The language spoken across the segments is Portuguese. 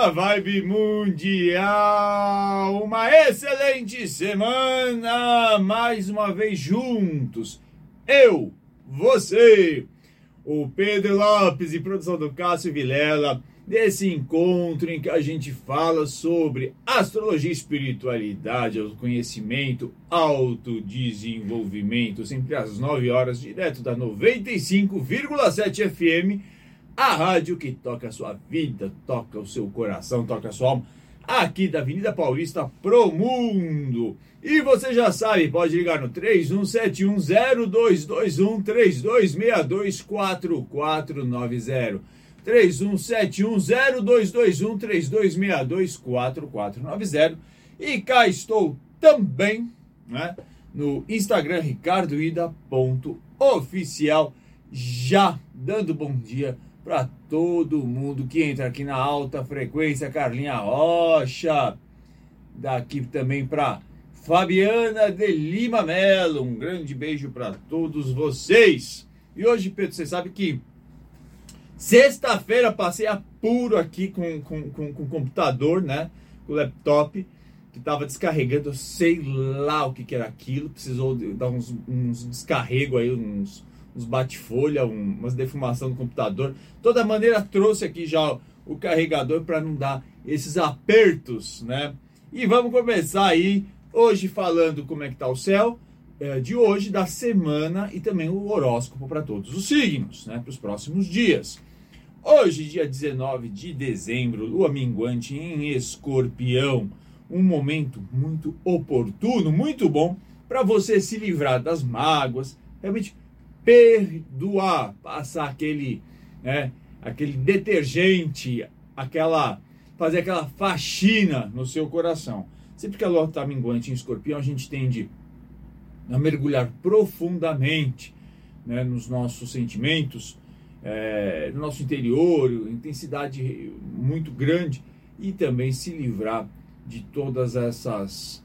Alta Vibe Mundial! Uma excelente semana! Mais uma vez juntos. Eu, você, o Pedro Lopes e produção do Cássio Vilela, desse encontro em que a gente fala sobre astrologia, espiritualidade, conhecimento, autodesenvolvimento, sempre às 9 horas, direto da 95,7 FM a rádio que toca a sua vida, toca o seu coração, toca a sua alma, aqui da Avenida Paulista pro mundo. E você já sabe, pode ligar no 31710221 3262 4490. 31710221 3262 4490. E cá estou também, né, no Instagram ricardoida.oficial já dando bom dia para todo mundo que entra aqui na alta frequência, Carlinha Rocha. Daqui também para Fabiana de Lima Melo. Um grande beijo para todos vocês. E hoje, Pedro, você sabe que sexta-feira passei apuro aqui com, com, com, com o computador, né? Com o laptop que estava descarregando, sei lá o que, que era aquilo, precisou dar uns, uns descarrego aí, uns, uns bate-folha, um, umas defumação do computador. Toda maneira trouxe aqui já o carregador para não dar esses apertos, né? E vamos começar aí hoje falando como é que tá o céu é, de hoje, da semana e também o horóscopo para todos os signos, né? Para os próximos dias. Hoje, dia 19 de dezembro, lua minguante em escorpião. Um momento muito oportuno, muito bom para você se livrar das mágoas, realmente perdoar, passar aquele, né, aquele detergente, aquela fazer aquela faxina no seu coração. Sempre que a lua está minguante em escorpião, a gente tende a mergulhar profundamente né, nos nossos sentimentos, é, no nosso interior, intensidade muito grande e também se livrar de todas essas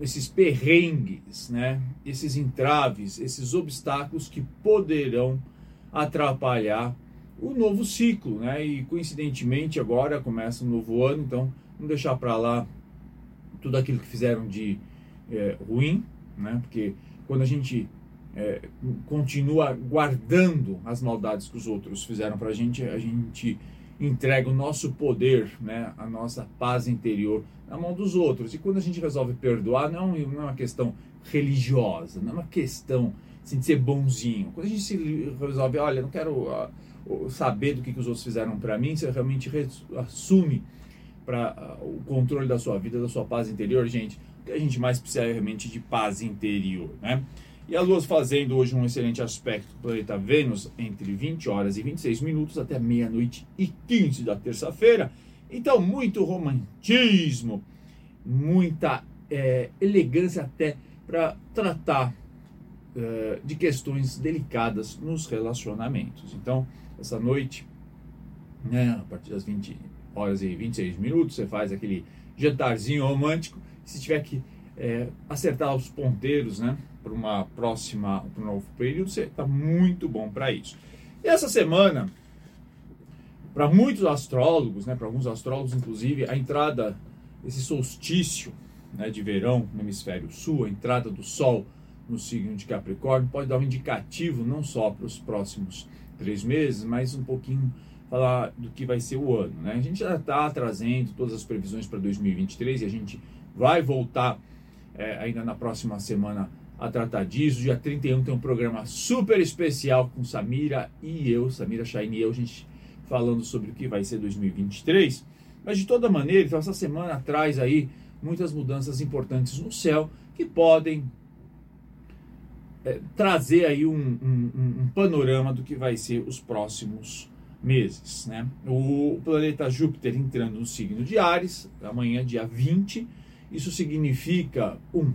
esses perrengues, né? esses entraves, esses obstáculos que poderão atrapalhar o novo ciclo, né? E coincidentemente agora começa um novo ano, então não deixar para lá tudo aquilo que fizeram de é, ruim, né? Porque quando a gente é, continua guardando as maldades que os outros fizeram para a gente, a gente entrega o nosso poder, né, a nossa paz interior na mão dos outros. E quando a gente resolve perdoar, não, é é uma questão religiosa, não é uma questão assim, de ser bonzinho. Quando a gente se resolve, olha, não quero uh, saber do que, que os outros fizeram para mim, você realmente assume para uh, o controle da sua vida, da sua paz interior, gente. Que a gente mais precisa realmente de paz interior, né? E a Lua fazendo hoje um excelente aspecto com o planeta Vênus entre 20 horas e 26 minutos até meia-noite e 15 da terça-feira. Então, muito romantismo, muita é, elegância até para tratar é, de questões delicadas nos relacionamentos. Então, essa noite, né, a partir das 20 horas e 26 minutos, você faz aquele jantarzinho romântico. Se tiver que é, acertar os ponteiros, né? Para uma próxima, para um novo período, você está muito bom para isso. E essa semana, para muitos astrólogos, né? Para alguns astrólogos, inclusive, a entrada esse solstício, né? De verão no hemisfério sul, a entrada do Sol no signo de Capricórnio pode dar um indicativo não só para os próximos três meses, mas um pouquinho falar do que vai ser o ano, né? A gente já está trazendo todas as previsões para 2023 e a gente vai voltar é, ainda na próxima semana a tratar disso. Dia 31 tem um programa super especial com Samira e eu, Samira Shaine e eu, a gente falando sobre o que vai ser 2023. Mas de toda maneira, então, essa semana traz aí muitas mudanças importantes no céu que podem é, trazer aí um, um, um, panorama do que vai ser os próximos meses. Né? O planeta Júpiter entrando no signo de Ares, amanhã, dia 20 isso significa, um,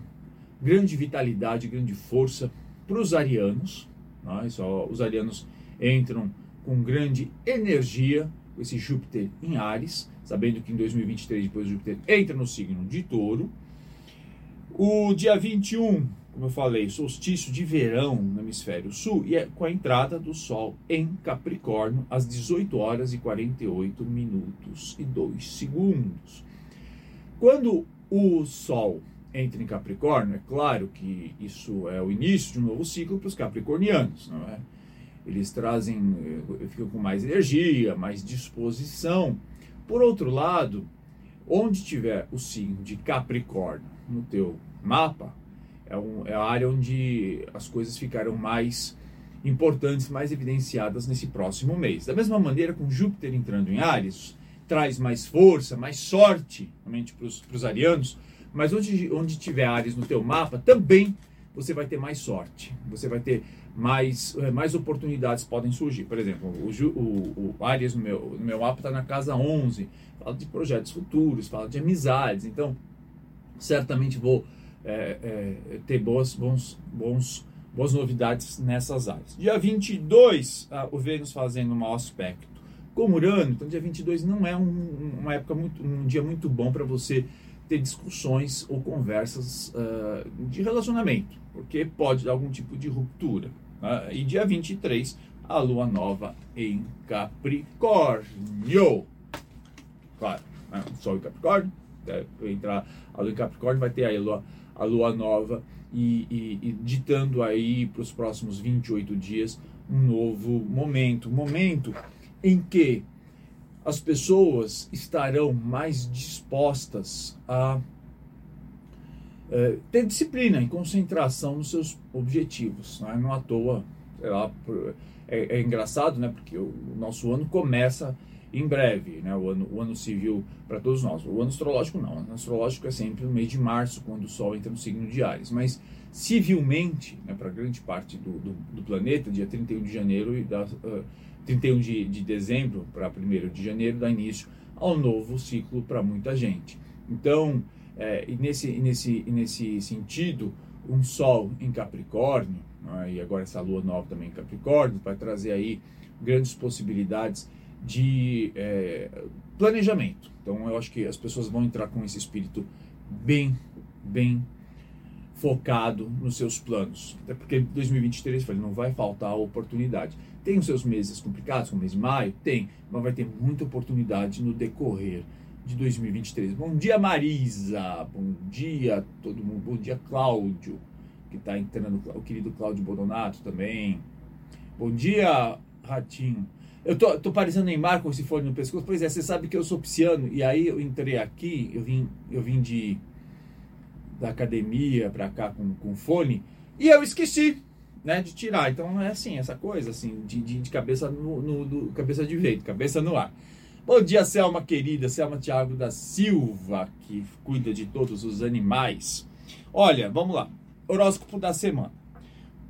grande vitalidade, grande força para os arianos. Né? Só, os arianos entram com grande energia, esse Júpiter em Ares, sabendo que em 2023 depois Júpiter entra no signo de Touro. O dia 21 como eu falei, solstício de verão no hemisfério sul e é com a entrada do Sol em Capricórnio às 18 horas e 48 minutos e 2 segundos. Quando o Sol entra em Capricórnio, é claro que isso é o início de um novo ciclo para os capricornianos, não é? Eles trazem, eh, ficam com mais energia, mais disposição. Por outro lado, onde tiver o signo de Capricórnio no teu mapa, é, um, é a área onde as coisas ficarão mais importantes, mais evidenciadas nesse próximo mês. Da mesma maneira, com Júpiter entrando em Ares, traz mais força, mais sorte, realmente para os arianos, mas onde, onde tiver Ares no teu mapa, também você vai ter mais sorte, você vai ter mais, eh, mais oportunidades podem surgir. Por exemplo, o, o, o Ares no meu, no meu mapa está na casa 11, fala de projetos futuros, fala de amizades, então certamente vou é, é, ter boas, bons, bons, boas novidades nessas áreas. Dia 22, ah, o Vênus fazendo um aspecto com Urano, então dia 22 não é um, uma época muito, um dia muito bom para você ter discussões ou conversas uh, de relacionamento, porque pode dar algum tipo de ruptura. Uh, e dia 23, a lua nova em Capricórnio. Claro, né? Sol em Capricórnio, entrar a lua em Capricórnio, vai ter aí a lua a lua nova e, e, e ditando aí para os próximos 28 dias um novo momento. Momento em que as pessoas estarão mais dispostas a é, ter disciplina e concentração nos seus objetivos. Não, é? não à toa, lá, é, é, engraçado, né? Porque o nosso ano começa em breve, né? O ano, o ano civil para todos nós. O ano astrológico não. O ano astrológico é sempre no mês de março, quando o Sol entra no signo de Ares. Mas civilmente, né, para grande parte do, do, do, planeta, dia 31 de janeiro e da, uh, 31 de, de dezembro para 1 de janeiro dá início ao novo ciclo para muita gente. Então, é, nesse, nesse, nesse sentido, um Sol em Capricórnio, né, e agora essa Lua nova também em Capricórnio, vai trazer aí grandes possibilidades de é, planejamento. Então eu acho que as pessoas vão entrar com esse espírito bem, bem focado nos seus planos. Até porque 2023 falei, não vai faltar oportunidade. Tem os seus meses complicados, como o mês de maio? Tem, mas vai ter muita oportunidade no decorrer de 2023. Bom dia, Marisa. Bom dia, todo mundo. Bom dia, Cláudio, que está entrando. O querido Cláudio Bodonato também. Bom dia, Ratinho. Eu tô, tô parecendo Neymar com esse fone no pescoço. Pois é, você sabe que eu sou pisciano. E aí eu entrei aqui, eu vim, eu vim de da academia para cá com, com fone. E eu esqueci, né, de tirar. Então é assim, essa coisa assim, de, de, de cabeça no, no do, cabeça de jeito, cabeça no ar. Bom dia, Selma querida, Selma Tiago da Silva, que cuida de todos os animais. Olha, vamos lá. Horóscopo da semana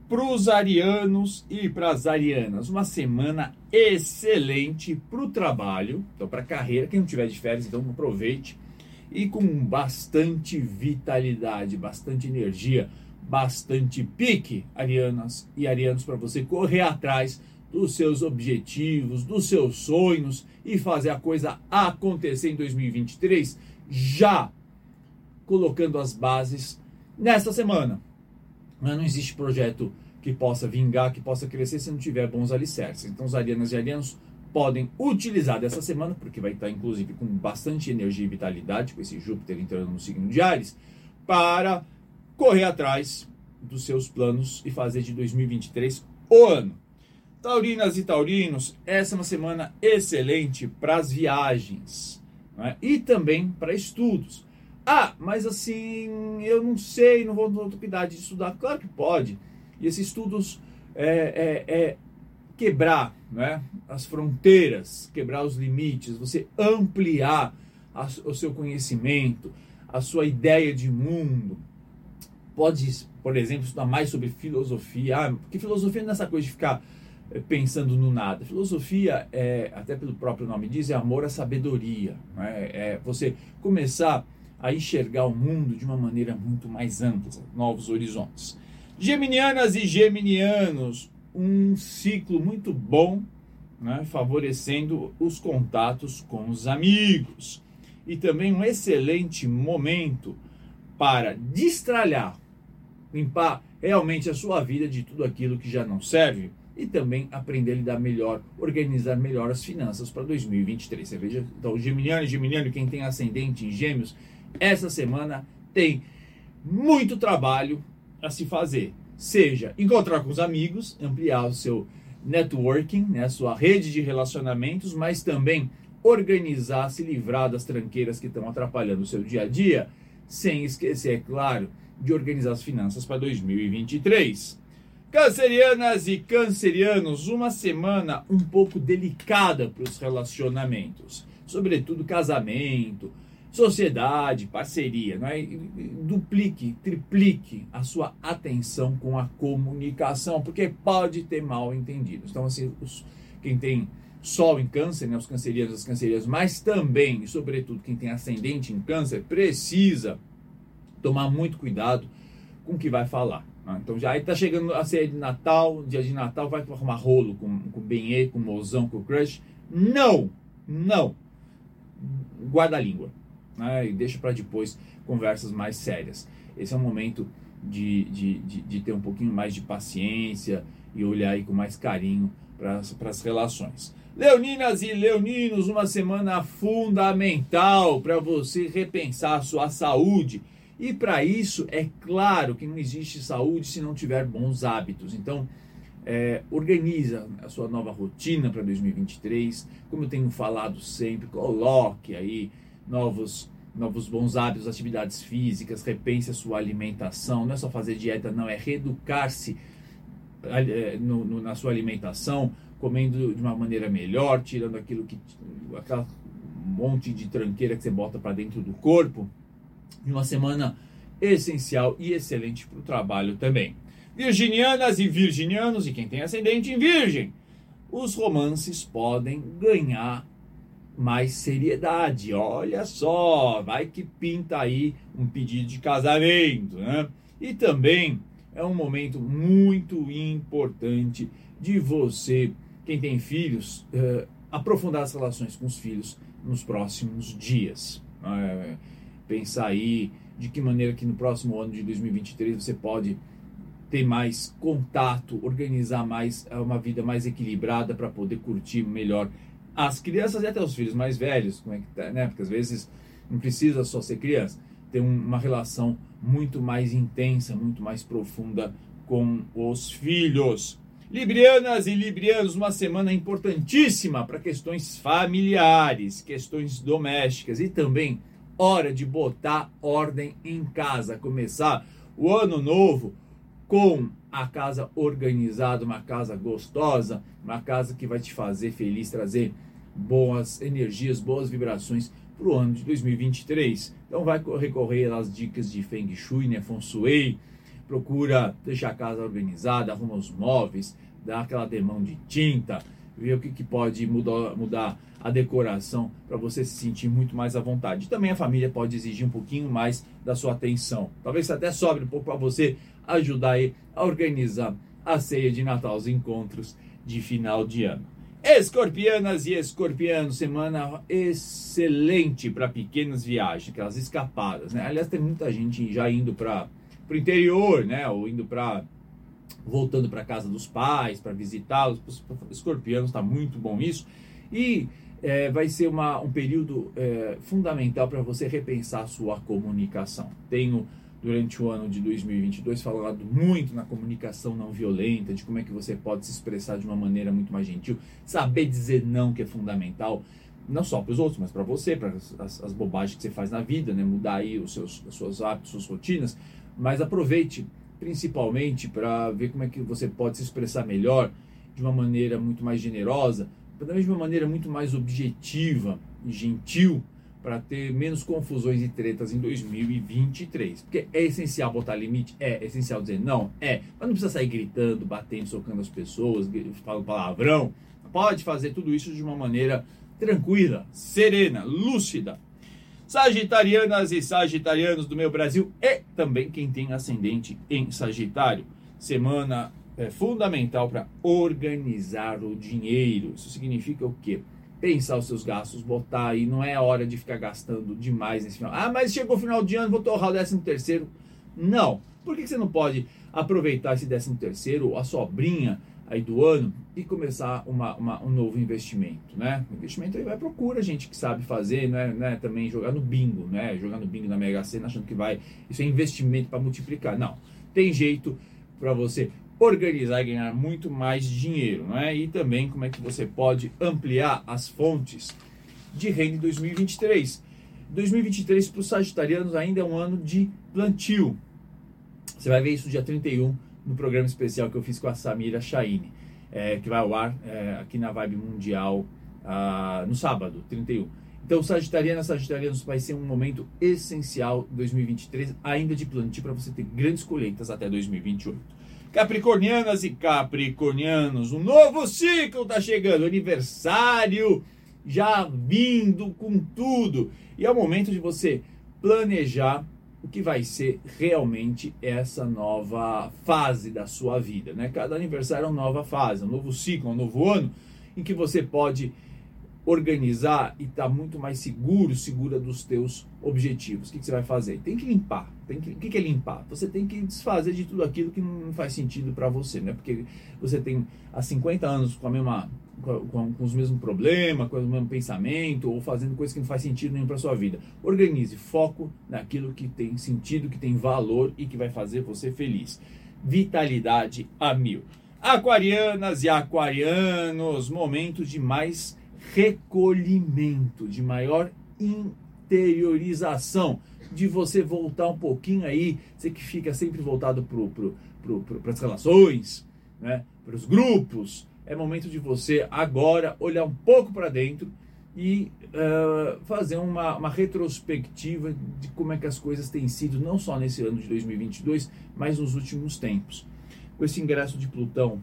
para os arianos e para as arianas. Uma semana excelente para o trabalho, então para a carreira. Quem não tiver de férias, então aproveite. E com bastante vitalidade, bastante energia, bastante pique, arianas e arianos, para você correr atrás dos seus objetivos, dos seus sonhos e fazer a coisa acontecer em 2023, já colocando as bases nesta semana. Mas não existe projeto que possa vingar, que possa crescer se não tiver bons alicerces. Então, os arianas e arianos podem utilizar dessa semana, porque vai estar inclusive com bastante energia e vitalidade, com esse Júpiter entrando no signo de Ares, para correr atrás dos seus planos e fazer de 2023 o ano. Taurinas e taurinos, essa é uma semana excelente para as viagens né? e também para estudos. Ah, mas assim, eu não sei, não vou ter oportunidade de estudar. Claro que pode. E esses estudos é, é, é quebrar né, as fronteiras, quebrar os limites, você ampliar a, o seu conhecimento, a sua ideia de mundo. Pode, por exemplo, estudar mais sobre filosofia. Ah, porque filosofia não é essa coisa de ficar é, pensando no nada. Filosofia, é, até pelo próprio nome diz, é amor à sabedoria. Né? É você começar a enxergar o mundo de uma maneira muito mais ampla, novos horizontes. Geminianas e geminianos, um ciclo muito bom, né, favorecendo os contatos com os amigos. E também um excelente momento para destralhar limpar realmente a sua vida de tudo aquilo que já não serve e também aprender a lidar melhor, organizar melhor as finanças para 2023. Você veja, então, Geminiano e Geminiano, quem tem ascendente em Gêmeos, essa semana tem muito trabalho a se fazer. Seja encontrar com os amigos, ampliar o seu networking, né, a sua rede de relacionamentos, mas também organizar, se livrar das tranqueiras que estão atrapalhando o seu dia a dia, sem esquecer, é claro, de organizar as finanças para 2023. Cancerianas e cancerianos, uma semana um pouco delicada para os relacionamentos, sobretudo casamento, sociedade, parceria. Não é? Duplique, triplique a sua atenção com a comunicação, porque pode ter mal entendidos. Então, assim, os, quem tem Sol em câncer, né, os cancerianos as cancerianas, mas também, sobretudo, quem tem ascendente em câncer, precisa tomar muito cuidado com o que vai falar. Né? Então já está chegando a ceia de Natal, dia de Natal, vai arrumar rolo com, com o Benê, com o mozão, com o crush. Não! Não! Guarda a língua. Né? E deixa para depois conversas mais sérias. Esse é o momento de, de, de, de, ter um pouquinho mais de paciência e olhar aí com mais carinho para as relações. Leoninas e leoninos, uma semana fundamental para você repensar a sua saúde e para isso, é claro que não existe saúde se não tiver bons hábitos. Então, é, organiza a sua nova rotina para 2023. Como eu tenho falado sempre, coloque aí novos, novos bons hábitos, atividades físicas, repense a sua alimentação. Não é só fazer dieta, não, é reeducar-se é, na sua alimentação, comendo de uma maneira melhor, tirando aquilo que. aquela monte de tranqueira que você bota para dentro do corpo de uma semana essencial e excelente para o trabalho também. Virginianas e virginianos, e quem tem ascendente em virgem, os romances podem ganhar mais seriedade. Olha só, vai que pinta aí um pedido de casamento, né? E também é um momento muito importante de você, quem tem filhos, uh, aprofundar as relações com os filhos nos próximos dias. Uh, pensar aí de que maneira que no próximo ano de 2023 você pode ter mais contato, organizar mais é, uma vida mais equilibrada para poder curtir melhor as crianças e até os filhos mais velhos, como é que tá, né? Porque às vezes não precisa só ser criança, ter uma relação muito mais intensa, muito mais profunda com os filhos. Librianas e librianos, uma semana importantíssima para questões familiares, questões domésticas e também hora de botar ordem em casa, começar o ano novo com a casa organizada, uma casa gostosa, uma casa que vai te fazer feliz, trazer boas energias, boas vibrações para o ano de 2023. Então vai recorrer às dicas de Feng Shui, né, Feng Shui, procura deixar a casa organizada, arruma os móveis, dá aquela demão de tinta, ver o que, que pode mudar, mudar a decoração para você se sentir muito mais à vontade. Também a família pode exigir um pouquinho mais da sua atenção. Talvez até sobre um pouco para você ajudar aí a organizar a ceia de Natal, os encontros de final de ano. Escorpianas e escorpianos, semana excelente para pequenas viagens, aquelas escapadas, né? Aliás, tem muita gente já indo para o interior, né? Ou indo para voltando para casa dos pais, para visitá-los. Escorpianos está muito bom isso. E é, vai ser uma, um período é, fundamental para você repensar a sua comunicação. Tenho, durante o ano de 2022, falado muito na comunicação não violenta, de como é que você pode se expressar de uma maneira muito mais gentil, saber dizer não, que é fundamental, não só para os outros, mas para você, para as, as, bobagens que você faz na vida, né? mudar aí os seus, os seus hábitos, suas rotinas, mas aproveite principalmente para ver como é que você pode se expressar melhor, de uma maneira muito mais generosa, da mesma maneira muito mais objetiva e gentil para ter menos confusões e tretas em 2023. Porque é essencial botar limite? É. é essencial dizer não? É. Mas não precisa sair gritando, batendo, socando as pessoas, falando palavrão. Pode fazer tudo isso de uma maneira tranquila, serena, lúcida. Sagitarianas e sagitarianos do meu Brasil e também quem tem ascendente em Sagitário. Semana é fundamental para organizar o dinheiro. Isso significa o quê? Pensar os seus gastos, botar aí, não é hora de ficar gastando demais nesse final. Ah, mas chegou o final de ano, vou torrar o décimo terceiro. Não. Por que você não pode aproveitar esse 13 terceiro, a sobrinha aí do ano e começar uma, uma, um novo investimento, né? O investimento aí vai procura gente que sabe fazer, né? né? Também jogar no bingo, né? Jogar no bingo na Mega Sena achando que vai isso é investimento para multiplicar. Não, tem jeito para você organizar e ganhar muito mais dinheiro, né? E também como é que você pode ampliar as fontes de renda em 2023. 2023 para os sagitarianos ainda é um ano de plantio. Você vai ver isso dia 31 no programa especial que eu fiz com a Samira Shaine, é, que vai ao ar é, aqui na Vibe Mundial ah, no sábado, 31. Então, Sagitariana, Sagitarianos, vai ser um momento essencial 2023, ainda de plantio, para você ter grandes colheitas até 2028. Capricornianas e Capricornianos, um novo ciclo está chegando, aniversário já vindo com tudo. E é o momento de você planejar o que vai ser realmente essa nova fase da sua vida, né? Cada aniversário é uma nova fase, um novo ciclo, um novo ano em que você pode organizar e estar tá muito mais seguro, segura dos teus objetivos. O que, que, você vai fazer? Tem que limpar. Tem que, o que, que é limpar? Você tem que desfazer de tudo aquilo que não faz sentido para você, né? Porque você tem há 50 anos com a mesma com, com, os mesmos problemas, com o mesmo pensamento, ou fazendo coisas que não faz sentido nenhum para sua vida. Organize, foco naquilo que tem sentido, que tem valor e que vai fazer você feliz. Vitalidade a mil. Aquarianas e aquarianos, momento de mais recolhimento, de maior interiorização, de você voltar um pouquinho aí, você que fica sempre voltado para pro, pro, pro, as relações, né, para os grupos, é momento de você agora olhar um pouco para dentro e uh, fazer uma, uma, retrospectiva de como é que as coisas têm sido, não só nesse ano de 2022, mas nos últimos tempos. Com esse ingresso de Plutão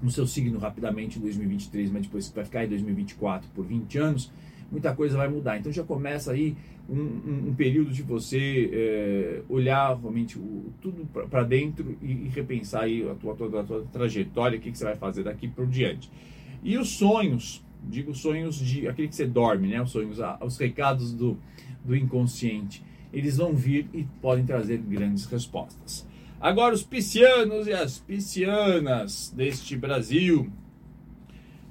no seu signo rapidamente em 2023, mas depois vai ficar em 2024 por 20 anos, muita coisa vai mudar. Então já começa aí um, um, período de você é, olhar realmente o, tudo para dentro e, e, repensar aí a tua, tua, tua trajetória, o que, que você vai fazer daqui por diante. E os sonhos, digo sonhos de aquele que você dorme, né? Os sonhos, os recados do, do inconsciente, eles vão vir e podem trazer grandes respostas. Agora, os piscianos e as piscianas deste Brasil.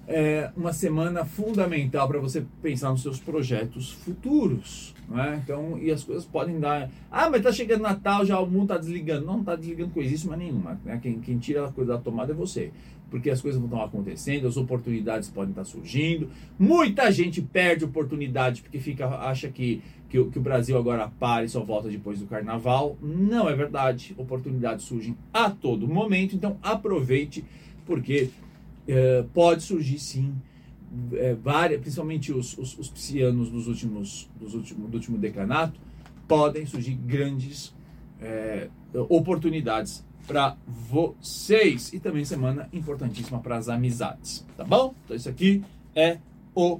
É uma semana fundamental para você pensar nos seus projetos futuros. Né? Então, e as coisas podem dar. Ah, mas tá chegando Natal, já o mundo tá desligando. Não, não tá desligando coisíssima nenhuma. Né? Quem, quem tira a coisa da tomada é você. Porque as coisas vão estar acontecendo, as oportunidades podem estar surgindo. Muita gente perde oportunidade porque fica, acha que, que, que o Brasil agora para e só volta depois do carnaval. Não é verdade. Oportunidades surgem a todo momento. Então aproveite, porque é, pode surgir sim é, várias, principalmente os, os, os dos últimos, dos últimos, do último decanato, podem surgir grandes é, oportunidades para vocês. E também semana importantíssima para as amizades, tá bom? Então isso aqui é o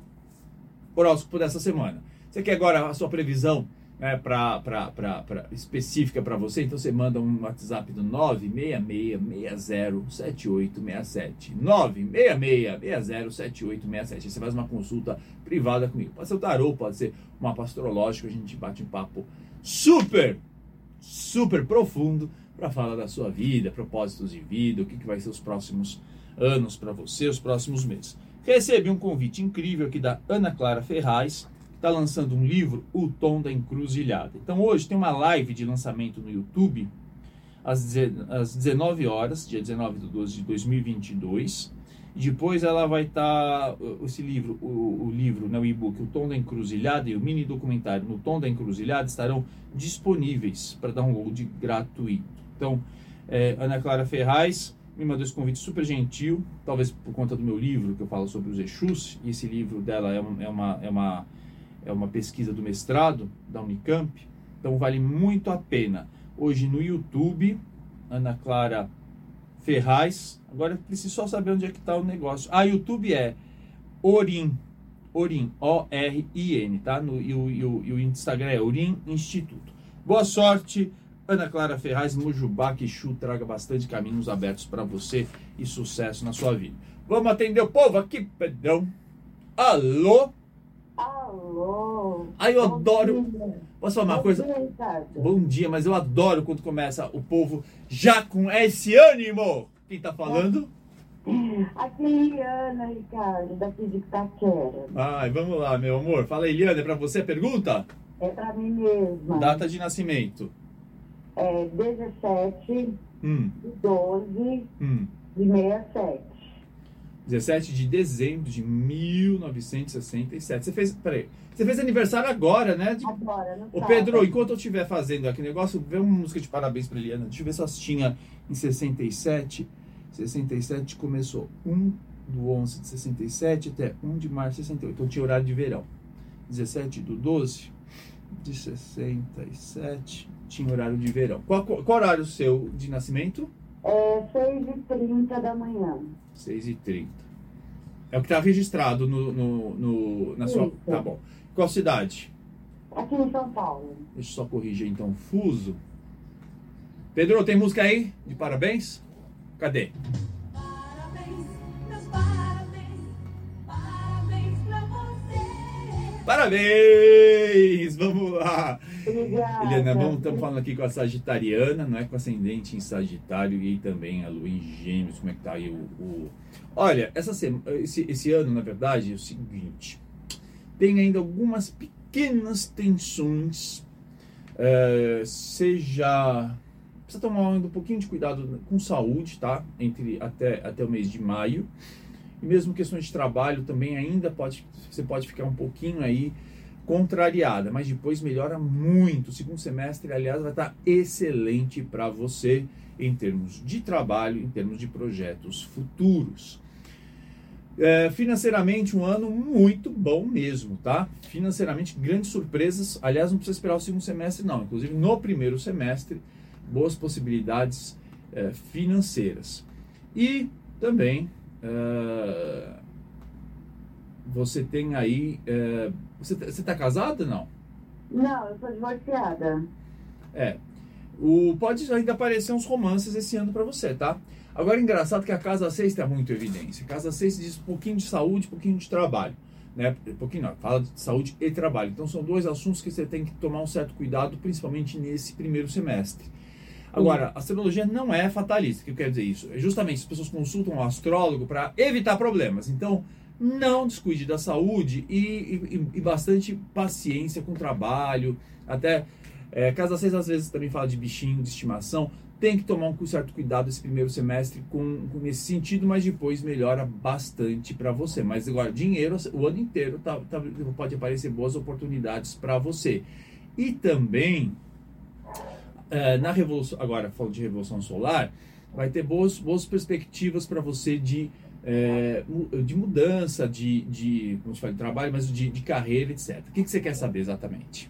horóscopo dessa semana. Você quer agora a sua previsão né, pra, pra, pra, pra específica para você, então você manda um WhatsApp do 966607867. 966607867. Você faz uma consulta privada comigo. Pode ser o tarô, pode ser um mapa astrológico, a gente bate um papo super, super profundo para falar da sua vida, propósitos de vida, o que, que vai ser os próximos anos para você, os próximos meses. Recebi um convite incrível aqui da Ana Clara Ferraz, está lançando um livro, O Tom da Encruzilhada. Então hoje tem uma live de lançamento no YouTube, às 19 horas, dia 19 de 12 de 2022. E depois ela vai estar, tá, esse livro, o, o livro, né, o e-book, O Tom da Encruzilhada e o mini documentário No Tom da Encruzilhada estarão disponíveis para download gratuito. Então, é, Ana Clara Ferraz me mandou esse convite super gentil, talvez por conta do meu livro que eu falo sobre os Exus, e esse livro dela é, é, uma, é uma é uma pesquisa do mestrado da Unicamp, então vale muito a pena. Hoje no YouTube, Ana Clara Ferraz. Agora preciso só saber onde é que está o negócio. Ah, YouTube é Orin, Orin, O-R-I-N, tá? No, e, o, e, o, e o Instagram é Orin Instituto. Boa sorte, Ana Clara Ferraz, Mujubá, Quixu, traga bastante caminhos abertos para você e sucesso na sua vida. Vamos atender o povo aqui, Pedrão. Alô? Alô? Ai, eu Bom adoro. dia. Posso falar uma Bom coisa? dia. Bom dia, mas eu adoro quando começa o povo já com esse ânimo. Quem tá falando? Aqui é Eliana, Ricardo, daqui de Itaquera. Ai, vamos lá, meu amor. Fala, Eliana, é pra você a pergunta? É pra mim mesma. Data de nascimento. É 17 Hum, de 12 hum. de 67. 17 de dezembro de 1967. Você fez, peraí, você fez aniversário agora, né? De- Agora, no Ô. Pedro, enquanto eu estiver fazendo aqui negócio, vê uma música de parabéns pra Eliana. Deixa eu ver se ela tinha em 67. 67 começou 1 do 11 de 67 até 1 de março de 68. Então tinha horário de verão. 17 do 12 de 67 tinha horário de verão. Qual, qual, qual horário seu de nascimento? É 6h30 da manhã. 6 e 30 É o que está registrado no, no, no- na sua. Isso. Tá bom. Qual cidade? Aqui em São Paulo. Deixa eu só corrigir então. Fuso. Pedro, tem música aí de parabéns? Cadê? Parabéns! Vamos lá! Obrigada. Eliana, vamos, estamos falando aqui com a Sagitariana, não é com ascendente em Sagitário e também a Lua em Gêmeos. Como é que tá aí o. o- Olha, essa sema- esse, esse ano, na verdade, é o seguinte: tem ainda algumas pequenas tensões, eh, seja. Precisa tomar um pouquinho de cuidado com saúde, tá? Entre até, até o mês de maio. E mesmo questões de trabalho também ainda pode. Você pode ficar um pouquinho aí contrariada, mas depois melhora muito. O segundo semestre, aliás, vai estar excelente para você em termos de trabalho, em termos de projetos futuros. É, financeiramente, um ano muito bom mesmo, tá? Financeiramente, grandes surpresas. Aliás, não precisa esperar o segundo semestre, não. Inclusive, no primeiro semestre, boas possibilidades é, financeiras. E também é, você tem aí. é, você, você tá casada não? Não, eu sou divorciada. É. O, pode ainda aparecer uns romances esse ano pra você, tá? Agora, engraçado que a casa 6 tá muito evidência. A casa 6 diz um pouquinho de saúde, um pouquinho de trabalho. Né? Um pouquinho não, fala de saúde e trabalho. Então, são dois assuntos que você tem que tomar um certo cuidado, principalmente nesse primeiro semestre. Agora, a astrologia não é fatalista. O que eu quero dizer isso? É justamente as pessoas consultam o astrólogo para evitar problemas. Então, não descuide da saúde e, e- e bastante paciência com o trabalho. Até é, casa 6 às vezes também fala de bichinho, de estimação. Tem que tomar um certo cuidado esse primeiro semestre com, com nesse sentido, mas depois melhora bastante para você. Mas agora, dinheiro o ano inteiro tá, tá- pode aparecer boas oportunidades para você. E também é, na revolução, agora falando de revolução solar, vai ter boas, boas perspectivas para você de, é, de mudança, de, de, como se fala, de trabalho, mas de, de carreira, etc. O que, que você quer saber exatamente?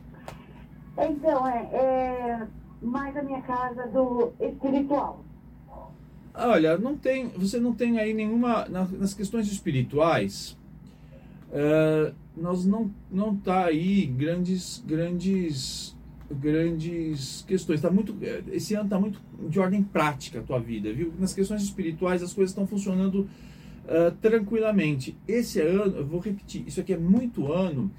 Então, é, é mais a minha casa do espiritual. Olha, não tem, você não tem aí nenhuma na- nas questões espirituais. é, nós não não tá aí grandes grandes grandes questões. Tá muito é, esse ano tá muito de ordem prática a tua vida, viu? Nas questões espirituais as coisas estão funcionando é, tranquilamente. Esse ano, eu vou repetir, isso aqui é muito ano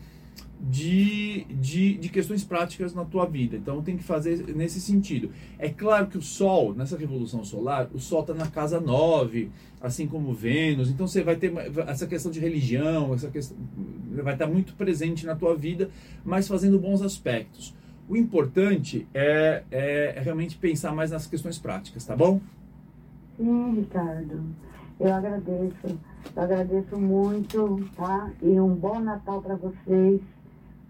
de, de, de questões práticas na tua vida. Então tem que fazer nesse sentido. É claro que o Sol, nessa revolução solar, o Sol está na casa 9, assim como Vênus. Então você vai ter essa questão de religião, essa questão vai estar muito presente na tua vida, mas fazendo bons aspectos. O importante é, é, é realmente pensar mais nas questões práticas, tá bom? Sim, Ricardo. Eu agradeço. Eu agradeço muito, tá? E um bom Natal para vocês.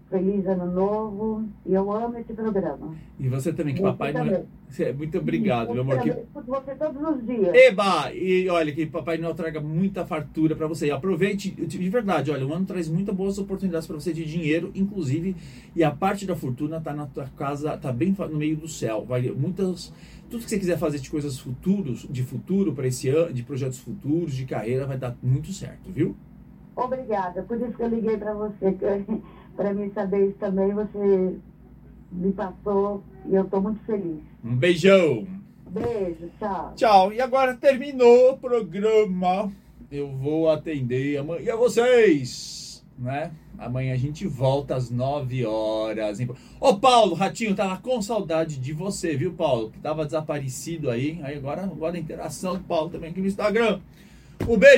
Feliz Ano Novo. E eu amo esse programa. E você também, que Você papai também. é. Muito obrigado, meu amor. Que Eu escuto você todos os dias. Eba! E olha, que Papai Noel traga muita fartura para você. E aproveite, de verdade, olha, o ano traz muitas boas oportunidades para você de dinheiro, inclusive, e a parte da fortuna tá na tua casa, tá bem no meio do céu. Vai muitas tudo que você quiser fazer de coisas futuros, de futuro para esse ano, de projetos futuros, de carreira, vai dar muito certo, viu? Obrigada. Por isso que eu liguei para você, para mim saber isso também. Você me passou e eu estou muito feliz. Um beijão. Beijo, tchau. Tchau. E agora terminou o programa. Eu vou atender amanhã vocês. né? Amanhã a gente volta às 9 horas. Ô Paulo, Ratinho, tava com saudade de você, viu, Paulo? Que tava desaparecido aí. Aí agora, agora a interação do Paulo também aqui no Instagram. Um beijo.